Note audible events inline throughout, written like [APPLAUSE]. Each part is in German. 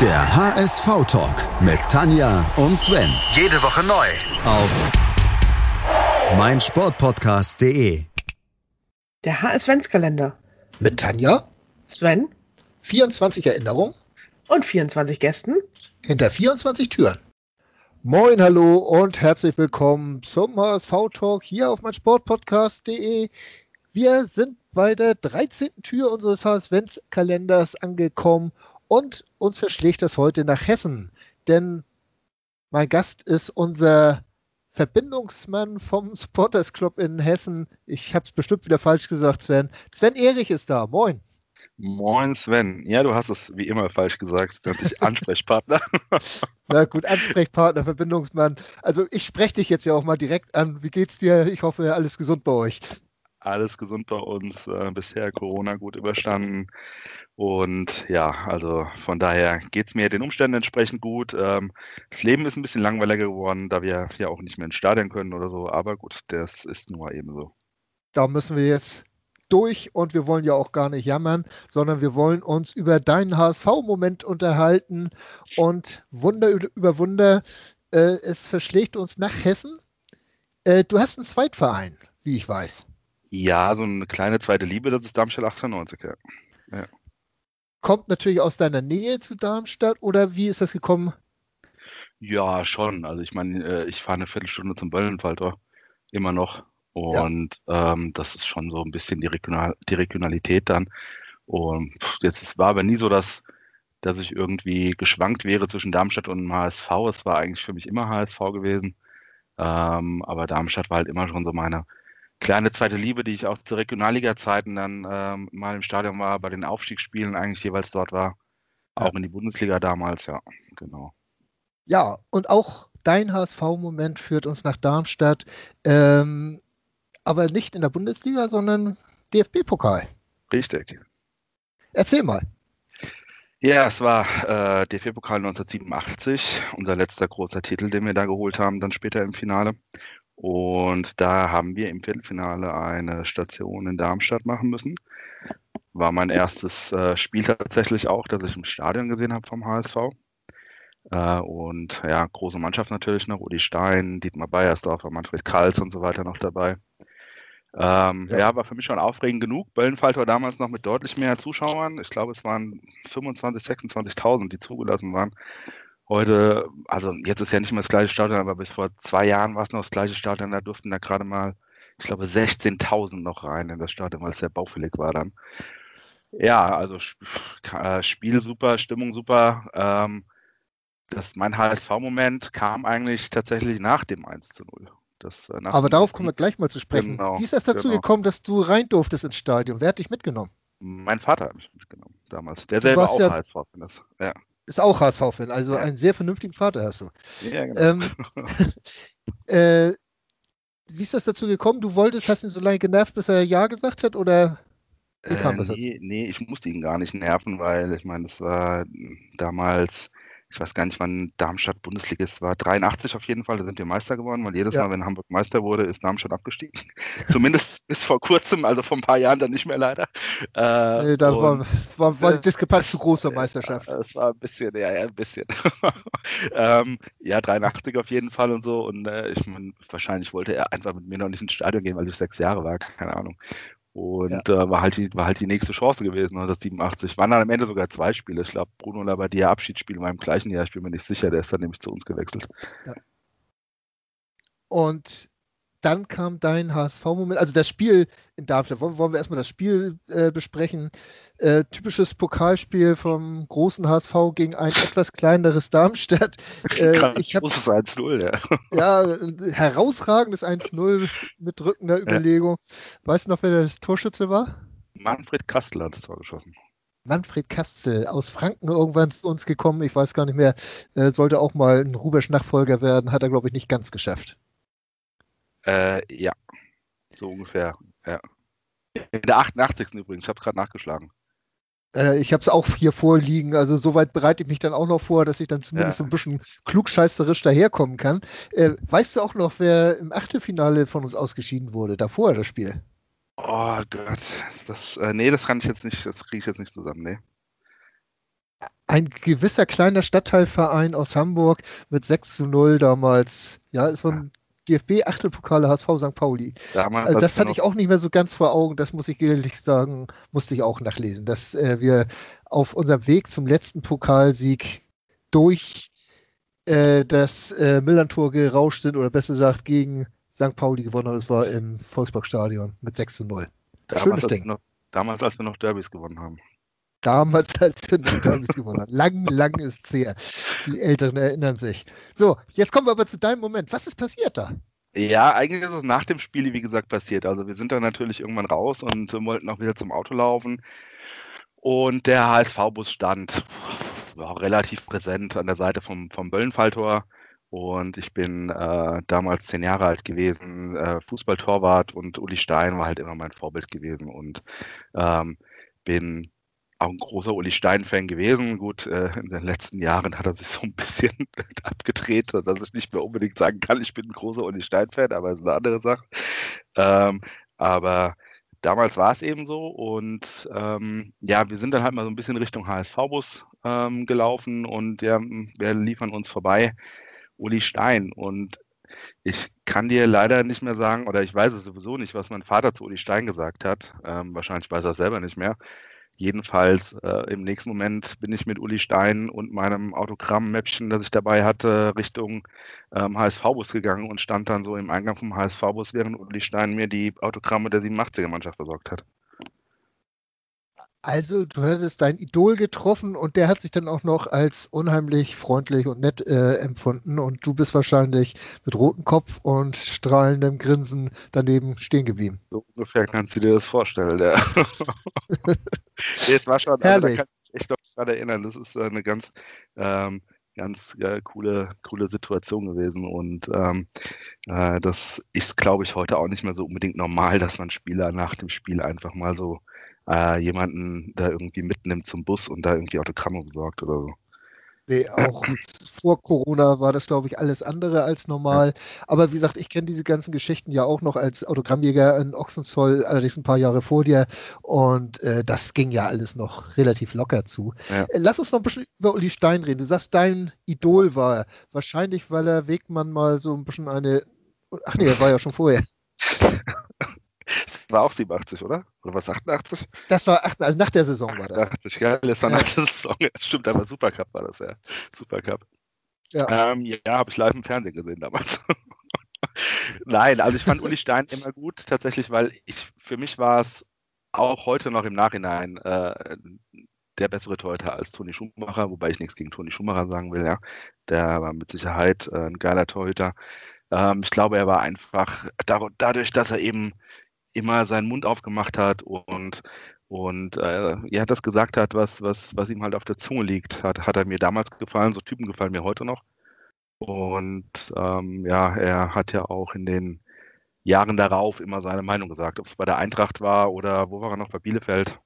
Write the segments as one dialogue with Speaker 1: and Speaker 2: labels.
Speaker 1: Der HSV-Talk mit Tanja und Sven.
Speaker 2: Jede Woche neu.
Speaker 1: Auf meinsportpodcast.de.
Speaker 3: Der HS-Kalender.
Speaker 4: Mit Tanja,
Speaker 3: Sven
Speaker 4: 24 Erinnerungen
Speaker 3: und 24 Gästen.
Speaker 4: hinter 24 Türen. Moin, hallo und herzlich willkommen zum HSV-Talk hier auf meinsportpodcast.de. Wir sind bei der 13. Tür unseres HSV-Kalenders angekommen und uns verschlägt das heute nach Hessen. Denn mein Gast ist unser Verbindungsmann vom Supporters Club in Hessen. Ich habe es bestimmt wieder falsch gesagt, Sven. Sven Erich ist da. Moin.
Speaker 5: Moin Sven. Ja, du hast es wie immer falsch gesagt. Das ist Ansprechpartner. [LAUGHS]
Speaker 4: Na gut, Ansprechpartner, Verbindungsmann. Also ich spreche dich jetzt ja auch mal direkt an. Wie geht's dir? Ich hoffe, alles gesund bei euch.
Speaker 5: Alles gesund bei uns. Äh, bisher Corona gut überstanden. Und ja, also von daher geht es mir den Umständen entsprechend gut. Ähm, das Leben ist ein bisschen langweiliger geworden, da wir ja auch nicht mehr ins Stadion können oder so. Aber gut, das ist nur eben so.
Speaker 4: Da müssen wir jetzt durch und wir wollen ja auch gar nicht jammern, sondern wir wollen uns über deinen HSV-Moment unterhalten und Wunder über Wunder, äh, es verschlägt uns nach Hessen. Äh, du hast einen Zweitverein, wie ich weiß.
Speaker 5: Ja, so eine kleine zweite Liebe, das ist Darmstadt 98, ja. ja.
Speaker 4: Kommt natürlich aus deiner Nähe zu Darmstadt oder wie ist das gekommen?
Speaker 5: Ja, schon. Also ich meine, äh, ich fahre eine Viertelstunde zum Böllenfalter, immer noch. Und ja. ähm, das ist schon so ein bisschen die, Regional die Regionalität dann. Und jetzt war aber nie so, dass, dass ich irgendwie geschwankt wäre zwischen Darmstadt und HSV. Es war eigentlich für mich immer HSV gewesen. Ähm, aber Darmstadt war halt immer schon so meine kleine zweite Liebe, die ich auch zu Regionalliga-Zeiten dann ähm, mal im Stadion war, bei den Aufstiegsspielen eigentlich jeweils dort war. Auch ja. in die Bundesliga damals, ja, genau.
Speaker 4: Ja, und auch dein HSV-Moment führt uns nach Darmstadt. Ähm, aber nicht in der Bundesliga, sondern DFB-Pokal.
Speaker 5: Richtig.
Speaker 4: Erzähl mal.
Speaker 5: Ja, es war äh, DFB-Pokal 1987, unser letzter großer Titel, den wir da geholt haben, dann später im Finale. Und da haben wir im Viertelfinale eine Station in Darmstadt machen müssen. War mein erstes äh, Spiel tatsächlich auch, das ich im Stadion gesehen habe vom HSV. Äh, und ja, große Mannschaft natürlich noch, Udi Stein, Dietmar Beiersdorfer, Manfred Kals und so weiter noch dabei. Ähm, ja. ja. war für mich schon aufregend genug. Böllenfalt war damals noch mit deutlich mehr Zuschauern. Ich glaube, es waren 25.000, 26.000, die zugelassen waren. Heute, also jetzt ist ja nicht mehr das gleiche Stadion, aber bis vor zwei Jahren war es noch das gleiche Stadion. Da durften da gerade mal, ich glaube, 16.000 noch rein in das Stadion, weil es sehr baufällig war dann. Ja, also äh, Spiel super, Stimmung super. Ähm, das, mein HSV-Moment kam eigentlich tatsächlich nach dem 1 zu 0.
Speaker 4: Das, äh, Aber darauf kommen wir gleich mal zu sprechen. Genau, Wie ist das dazu genau. gekommen, dass du rein durftest ins Stadion? Wer hat dich mitgenommen?
Speaker 5: Mein Vater hat mich mitgenommen damals. Der selber auch ja, HSV-Fan ist. Ja.
Speaker 4: Ist auch HSV-Fan, also ja. einen sehr vernünftigen Vater hast du.
Speaker 5: Ja, genau. Ähm, [LAUGHS]
Speaker 4: äh, wie ist das dazu gekommen? Du wolltest, hast ihn so lange genervt, bis er Ja gesagt hat oder
Speaker 5: wie kam äh, das nee, nee, ich musste ihn gar nicht nerven, weil ich meine, das war damals ich weiß gar nicht, wann Darmstadt Bundesliga ist, war 83 auf jeden Fall, da sind wir Meister geworden, weil jedes ja. Mal, wenn Hamburg Meister wurde, ist Darmstadt abgestiegen. [LAUGHS] Zumindest bis vor kurzem, also vor ein paar Jahren dann nicht mehr leider.
Speaker 4: Äh, nee, da und, war, war, war, die Diskrepanz zu groß zur Meisterschaft.
Speaker 5: Es war ein bisschen, ja, ja, ein bisschen. [LAUGHS] ähm, ja, 83 auf jeden Fall und so. Und äh, ich meine, wahrscheinlich wollte er einfach mit mir noch nicht ins Stadion gehen, weil ich sechs Jahre war, keine Ahnung. Und ja. äh, war, halt die, war halt die nächste Chance gewesen, 1987. Waren dann am Ende sogar zwei Spiele. Ich glaube, Bruno Labbadia Abschiedsspiel war im gleichen Jahr. Ich bin mir nicht sicher, der ist dann nämlich zu uns gewechselt. Ja.
Speaker 4: Und dann kam dein HSV-Moment, also das Spiel in Darmstadt. Wollen, wollen wir erstmal das Spiel äh, besprechen? Äh, typisches Pokalspiel vom großen HSV gegen ein etwas kleineres Darmstadt. [LAUGHS]
Speaker 5: Äh, ich habe 1-0, ja. [LAUGHS]
Speaker 4: ja, herausragendes 1-0 mit drückender Überlegung. Ja. Weißt du noch, wer der Torschütze war?
Speaker 5: Manfred Kastel hat das Tor geschossen.
Speaker 4: Manfred Kastel aus Franken irgendwann zu uns gekommen, ich weiß gar nicht mehr, äh, sollte auch mal ein Rubesch-Nachfolger werden, hat er, glaube ich, nicht ganz geschafft.
Speaker 5: Äh, ja, so ungefähr. Ja. In der 88. übrigens, ich habe es gerade nachgeschlagen.
Speaker 4: Äh, ich habe es auch hier vorliegen, also soweit bereite ich mich dann auch noch vor, dass ich dann zumindest ja. ein bisschen klugscheißerisch daherkommen kann. Äh, weißt du auch noch, wer im Achtelfinale von uns ausgeschieden wurde, davor das Spiel?
Speaker 5: Oh Gott, das, äh, nee, das kann ich jetzt nicht, das kriege ich jetzt nicht zusammen, nee.
Speaker 4: ein gewisser kleiner Stadtteilverein aus Hamburg mit 6 zu 0 damals. Ja, ist so ein DFB-Achtelpokale HSV St. Pauli. Damals also das hatte ich auch nicht mehr so ganz vor Augen, das muss ich ehrlich sagen, musste ich auch nachlesen, dass äh, wir auf unserem Weg zum letzten Pokalsieg durch äh, das äh, Millantor gerauscht sind oder besser gesagt gegen St. Pauli gewonnen haben. Das war im Volksparkstadion mit 6 zu 0.
Speaker 5: Damals, Schönes Ding. Noch, damals, als wir noch Derbys gewonnen haben.
Speaker 4: Damals, [LAUGHS] als wir noch Derbys gewonnen haben. Lang, lang ist es her. Die Älteren erinnern sich. So, jetzt kommen wir aber zu deinem Moment. Was ist passiert da?
Speaker 5: Ja, eigentlich ist es nach dem Spiel, wie gesagt, passiert. Also wir sind dann natürlich irgendwann raus und wollten auch wieder zum Auto laufen. Und der HSV-Bus stand war relativ präsent an der Seite vom, vom Böllenfalltor. Und ich bin äh, damals zehn Jahre alt gewesen, äh, Fußballtorwart und Uli Stein war halt immer mein Vorbild gewesen und ähm, bin auch ein großer Uli Stein-Fan gewesen. Gut, äh, in den letzten Jahren hat er sich so ein bisschen [LAUGHS] abgedreht, dass ich nicht mehr unbedingt sagen kann, ich bin ein großer Uli Stein-Fan, aber es ist eine andere Sache. Ähm, aber damals war es eben so und ähm, ja, wir sind dann halt mal so ein bisschen Richtung HSV-Bus ähm, gelaufen und ja, wir liefern uns vorbei Uli Stein und ich kann dir leider nicht mehr sagen, oder ich weiß es sowieso nicht, was mein Vater zu Uli Stein gesagt hat. Ähm, wahrscheinlich weiß er es selber nicht mehr. Jedenfalls äh, im nächsten Moment bin ich mit Uli Stein und meinem Autogramm-Mäppchen, das ich dabei hatte, Richtung ähm, HSV-Bus gegangen und stand dann so im Eingang vom HSV-Bus, während Uli Stein mir die Autogramme der 87er-Mannschaft besorgt hat.
Speaker 4: Also, du hattest dein Idol getroffen und der hat sich dann auch noch als unheimlich freundlich und nett äh, empfunden und du bist wahrscheinlich mit rotem Kopf und strahlendem Grinsen daneben stehen geblieben.
Speaker 5: So ungefähr kannst du dir das vorstellen, ja. [LAUGHS] Jetzt war schon, also, da kann ich mich echt noch gerade erinnern, das ist äh, eine ganz, ähm, ganz äh, coole, coole Situation gewesen und ähm, äh, das ist, glaube ich, heute auch nicht mehr so unbedingt normal, dass man Spieler nach dem Spiel einfach mal so äh, jemanden da irgendwie mitnimmt zum Bus und da irgendwie Autogramme besorgt oder so.
Speaker 4: Nee, auch [CLEARS THROAT] vor Corona war das, glaube ich, alles andere als normal. Ja. Aber wie gesagt, ich kenne diese ganzen Geschichten ja auch noch als Autogrammjäger in Ochsenzoll, allerdings ein paar Jahre vor dir. Und äh, das ging ja alles noch relativ locker zu. Ja. Äh, lass uns noch ein bisschen über Uli Stein reden. Du sagst, dein Idol war er. Wahrscheinlich, weil er Wegmann mal so ein bisschen eine. Ach nee, er war ja schon vorher. [LAUGHS]
Speaker 5: war auch 87, oder? Oder was, 88?
Speaker 4: Das war 88, also nach der Saison war das.
Speaker 5: 88, geil, das war ja. nach der Saison. Das stimmt, aber Supercup war das ja. Supercup. Ja, ähm, ja habe ich live im Fernsehen gesehen damals. [LAUGHS] Nein, also ich fand Uli Stein immer gut, tatsächlich, weil ich, für mich war es auch heute noch im Nachhinein äh, der bessere Torhüter als Toni Schumacher, wobei ich nichts gegen Toni Schumacher sagen will, ja. Der war mit Sicherheit äh, ein geiler Torhüter. Ähm, ich glaube, er war einfach dadurch, dass er eben immer seinen Mund aufgemacht hat und und äh, er das gesagt hat, was, was, was ihm halt auf der Zunge liegt, hat, hat er mir damals gefallen. So Typen gefallen mir heute noch. Und ähm, ja, er hat ja auch in den Jahren darauf immer seine Meinung gesagt, ob es bei der Eintracht war oder wo war er noch bei Bielefeld.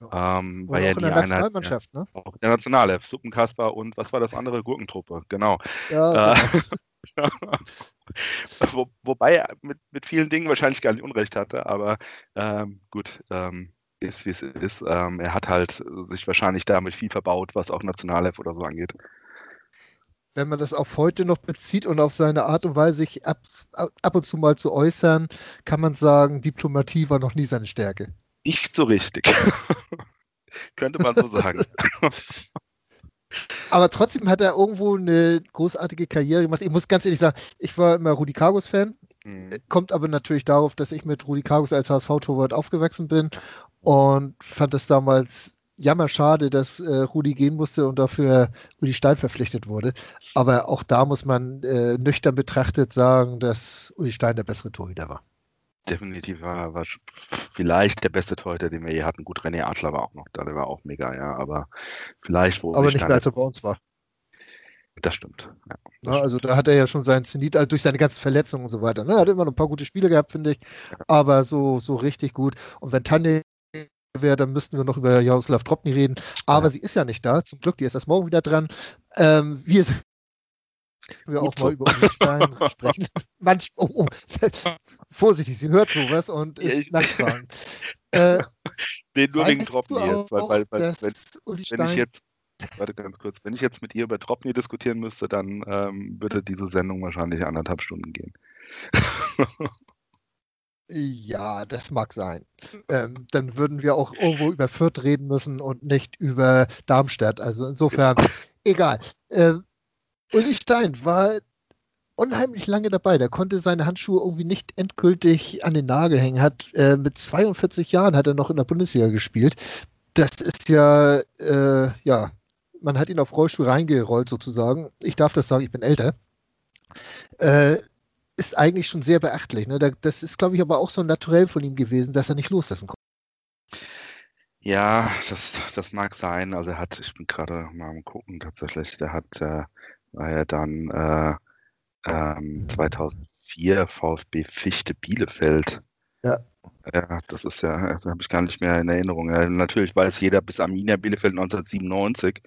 Speaker 4: Ähm, war ja in der Nationalmannschaft,
Speaker 5: ne? Auch in der Nationalelf, Suppenkasper und was war das andere? Gurkentruppe, genau. Ja, äh, genau. [LAUGHS] [LAUGHS] Wo, wobei er mit, mit vielen Dingen wahrscheinlich gar nicht Unrecht hatte, aber ähm, gut, ähm, ist wie es ist. Ähm, er hat halt sich wahrscheinlich damit viel verbaut, was auch Nationalelf oder so angeht.
Speaker 4: Wenn man das auf heute noch bezieht und auf seine Art und Weise, sich ab, ab und zu mal zu äußern, kann man sagen, Diplomatie war noch nie seine Stärke.
Speaker 5: Nicht so richtig. [LAUGHS] Könnte man so sagen. [LAUGHS]
Speaker 4: Aber trotzdem hat er irgendwo eine großartige Karriere gemacht. Ich muss ganz ehrlich sagen, ich war immer Rudi Kargus-Fan. Mhm. Kommt aber natürlich darauf, dass ich mit Rudi Kargus als HSV-Torwart aufgewachsen bin und fand es damals jammerschade, dass äh, Rudi gehen musste und dafür Rudi Stein verpflichtet wurde. Aber auch da muss man äh, nüchtern betrachtet sagen, dass Uli Stein der bessere Torhüter war
Speaker 5: definitiv war, war vielleicht der beste Torhüter, den wir je hatten. Gut, René Adler war auch noch da, der war auch mega, ja, aber vielleicht
Speaker 4: wo. Aber nicht mehr als er bei uns war.
Speaker 5: Das stimmt. Ja,
Speaker 4: das Na, also da hat er ja schon seinen Zenit, also durch seine ganzen Verletzungen und so weiter. Ne? Er hat immer noch ein paar gute Spiele gehabt, finde ich. Ja. Aber so, so richtig gut. Und wenn Tanja wäre, dann müssten wir noch über Jaroslav Tropny reden. Aber ja. sie ist ja nicht da. Zum Glück, die ist erst morgen wieder dran. Ähm, wir sind wir auch mal über Uli Stein [LAUGHS] sprechen. Manch, oh, oh, [LAUGHS] vorsichtig, sie hört sowas und ist nachfragen.
Speaker 5: Äh, [LAUGHS] nee, nur wegen Tropfen jetzt, weil, weil, weil wenn, wenn, ich jetzt warte ganz kurz. Wenn ich jetzt mit ihr über Dropney diskutieren müsste, dann ähm, würde diese Sendung wahrscheinlich anderthalb Stunden gehen.
Speaker 4: Ja, das mag sein. Ähm, dann würden wir auch irgendwo über Fürth reden müssen und nicht über Darmstadt. Also insofern, egal. Ähm, Uli Stein war unheimlich lange dabei. Der konnte seine Handschuhe irgendwie nicht endgültig an den Nagel hängen. Hat äh, mit 42 Jahren hat er noch in der Bundesliga gespielt. Das ist ja, äh, ja, man hat ihn auf Rollstuhl reingerollt sozusagen. Ich darf das sagen, ich bin älter. Äh, ist eigentlich schon sehr beachtlich. Ne? Das ist, glaube ich, aber auch so naturell von ihm gewesen, dass er nicht loslassen konnte.
Speaker 5: Ja, das, das mag sein. Also er hat, ich bin gerade mal am gucken tatsächlich, der hat, äh, war ja dann äh, ähm, 2004 VfB Fichte Bielefeld.
Speaker 4: Ja.
Speaker 5: Ja, das ist ja, das habe ich gar nicht mehr in Erinnerung. Ja, natürlich weiß jeder bis Arminia Bielefeld 1997.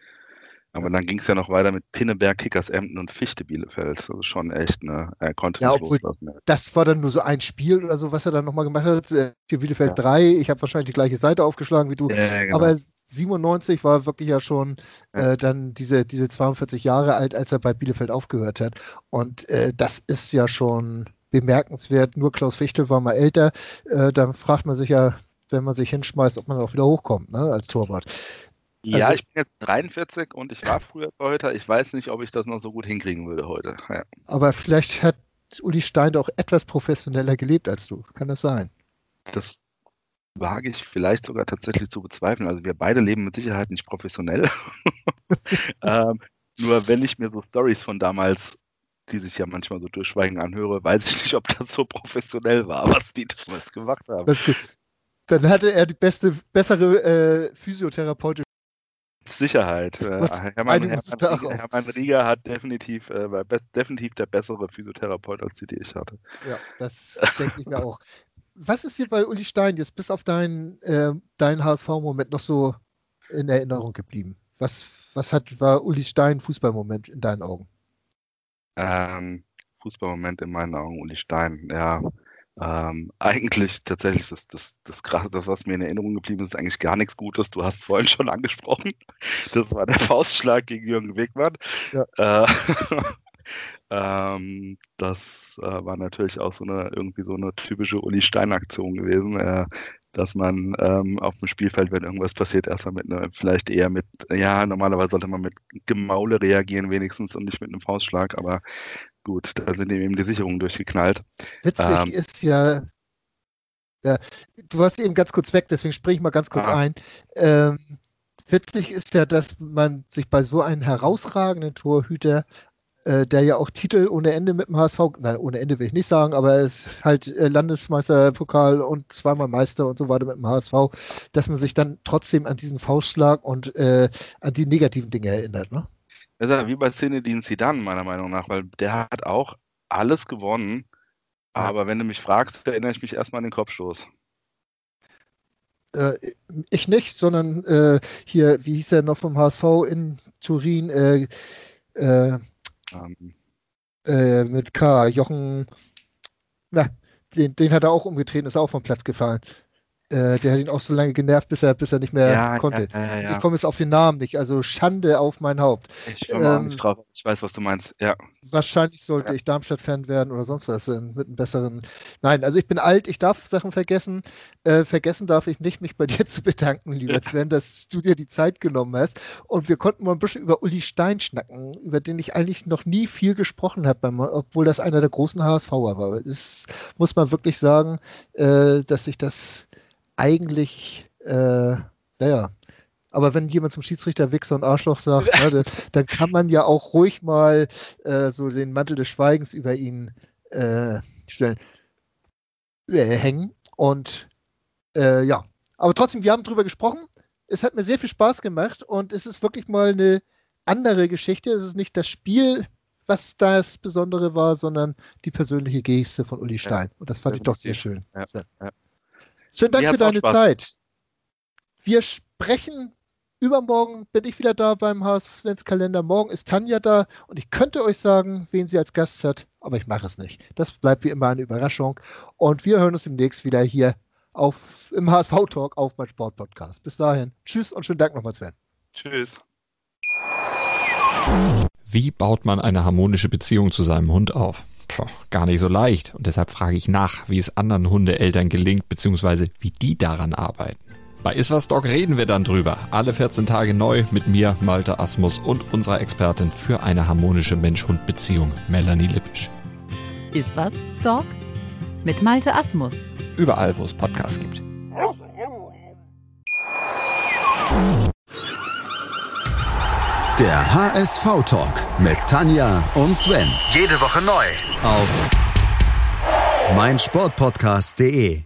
Speaker 5: Aber dann ging es ja noch weiter mit Pinneberg, Kickers Emden und Fichte Bielefeld. Also schon echt, ne? Er konnte
Speaker 4: ja,
Speaker 5: nicht
Speaker 4: obwohl
Speaker 5: loslassen.
Speaker 4: Das war dann nur so ein Spiel oder so, was er dann nochmal gemacht hat. Für Bielefeld ja. 3. Ich habe wahrscheinlich die gleiche Seite aufgeschlagen wie du.
Speaker 5: Ja, genau.
Speaker 4: Aber 97 war wirklich ja schon äh, dann diese, diese 42 Jahre alt, als er bei Bielefeld aufgehört hat. Und äh, das ist ja schon bemerkenswert. Nur Klaus Fichtel war mal älter. Äh, dann fragt man sich ja, wenn man sich hinschmeißt, ob man auch wieder hochkommt ne, als Torwart.
Speaker 5: Ja,
Speaker 4: Also-
Speaker 5: ich bin jetzt 43 und ich war früher Torhüter. Ich weiß nicht, ob ich das noch so gut hinkriegen würde heute. Ja.
Speaker 4: Aber vielleicht hat Uli Stein doch etwas professioneller gelebt als du. Kann das sein?
Speaker 5: Das wage ich vielleicht sogar tatsächlich zu bezweifeln. Also wir beide leben mit Sicherheit nicht professionell. [LAUGHS] ähm, nur wenn ich mir so Stories von damals, die sich ja manchmal so durchschweigen anhöre, weiß ich nicht, ob das so professionell war, was die damals gemacht haben.
Speaker 4: Dann hatte er die beste, bessere äh, physiotherapeutische.
Speaker 5: Sicherheit. Äh, Hermann, Hermann. Rieger, Hermann Rieger hat definitiv, äh, war definitiv der bessere Physiotherapeut, als die, die ich hatte.
Speaker 4: Ja, das denke ich mir auch. Was ist dir bei Uli Stein jetzt bis auf deinen äh, dein HSV-Moment noch so in Erinnerung geblieben? Was, was hat, war Uli Stein Fußballmoment in deinen Augen?
Speaker 5: Ähm, Fußballmoment in meinen Augen, Uli Stein, ja. Ähm, eigentlich tatsächlich das, das, das krasse, das, was mir in Erinnerung geblieben ist, ist eigentlich gar nichts Gutes. Du hast es vorhin schon [LAUGHS] angesprochen. Das war der Faustschlag gegen Jürgen Wegmann.
Speaker 4: Ja.
Speaker 5: Äh, [LAUGHS] ähm, das äh, war natürlich auch so eine irgendwie so eine typische Uli Stein-Aktion gewesen. Äh, dass man ähm, auf dem Spielfeld, wenn irgendwas passiert, erstmal mit einer, vielleicht eher mit, ja, normalerweise sollte man mit Gemaule reagieren wenigstens und nicht mit einem Faustschlag, aber gut, da sind eben die Sicherungen durchgeknallt.
Speaker 4: Witzig
Speaker 5: Ähm.
Speaker 4: ist ja, ja, du warst eben ganz kurz weg, deswegen springe ich mal ganz kurz
Speaker 5: Ah.
Speaker 4: ein. Ähm, witzig ist ja, dass man sich bei so einem herausragenden Torhüter, äh, der ja auch Titel ohne Ende mit dem HSV, nein, ohne Ende will ich nicht sagen, aber er ist halt äh, Landesmeisterpokal und zweimal Meister und so weiter mit dem HSV, dass man sich dann trotzdem an diesen Faustschlag und äh, an die negativen Dinge erinnert, ne?
Speaker 5: Das ist ja wie bei Zinedine Zidane, meiner Meinung nach, weil der hat auch alles gewonnen, aber wenn du mich fragst, erinnere ich mich erstmal an den Kopfstoß.
Speaker 4: Äh, ich nicht, sondern äh, hier, wie hieß er noch vom HSV in Turin, äh, äh,
Speaker 5: Ähm,
Speaker 4: äh, mit K, Jochen, na, den, den hat er auch umgetreten, ist auch vom Platz gefallen. Äh, der hat ihn auch so lange genervt, bis er, bis er nicht mehr konnte.
Speaker 5: Ja, ja, ja.
Speaker 4: Ich komme jetzt auf den Namen nicht, also Schande auf mein Haupt.
Speaker 5: Ich komme auch
Speaker 4: ähm,
Speaker 5: nicht drauf. Ich weiß, was du meinst. Ja.
Speaker 4: Wahrscheinlich sollte
Speaker 5: Ja.
Speaker 4: ich Darmstadt-Fan werden oder sonst was äh, mit einem besseren. Nein, also ich bin alt, ich darf Sachen vergessen. Äh, vergessen darf ich nicht, mich bei [LAUGHS] dir zu bedanken, lieber Sven, dass du dir die Zeit genommen hast. Und wir konnten mal ein bisschen über Uli Stein schnacken, über den ich eigentlich noch nie viel gesprochen habe, obwohl das einer der großen HSVer war. Das muss man wirklich sagen, äh, dass ich das eigentlich, äh, naja. Aber wenn jemand zum Schiedsrichter Wichser und Arschloch sagt, [LAUGHS] ne, dann, dann kann man ja auch ruhig mal äh, so den Mantel des Schweigens über ihn äh, stellen, äh, hängen. Und äh, ja, aber trotzdem, wir haben drüber gesprochen. Es hat mir sehr viel Spaß gemacht und es ist wirklich mal eine andere Geschichte. Es ist nicht das Spiel, was das Besondere war, sondern die persönliche Geste von Uli Stein. Und das fand ich doch sehr schön.
Speaker 5: Ja, ja.
Speaker 4: Schönen Dank
Speaker 5: Mir
Speaker 4: für deine Zeit. Wir sprechen übermorgen, bin ich wieder da beim HSV-Kalender. Morgen ist Tanja da und ich könnte euch sagen, wen sie als Gast hat, aber ich mache es nicht. Das bleibt wie immer eine Überraschung. Und wir hören uns demnächst wieder hier auf, im HSV-Talk auf mein Sportpodcast. Bis dahin. Tschüss und schönen Dank nochmal, Sven.
Speaker 5: Tschüss.
Speaker 2: Wie baut man eine harmonische Beziehung zu seinem Hund auf? Puh, gar nicht so leicht. Und deshalb frage ich nach, wie es anderen Hundeeltern gelingt, beziehungsweise wie die daran arbeiten. Bei Iswas Dog reden wir dann drüber. Alle 14 Tage neu mit mir, Malte Asmus und unserer Expertin für eine harmonische Mensch-Hund-Beziehung, Melanie Lippisch.
Speaker 6: Iswas Dog? Mit Malte Asmus.
Speaker 2: Überall, wo es Podcasts gibt.
Speaker 1: Der HSV-Talk mit Tanja und Sven.
Speaker 7: Jede Woche neu.
Speaker 1: Auf meinsportpodcast.de.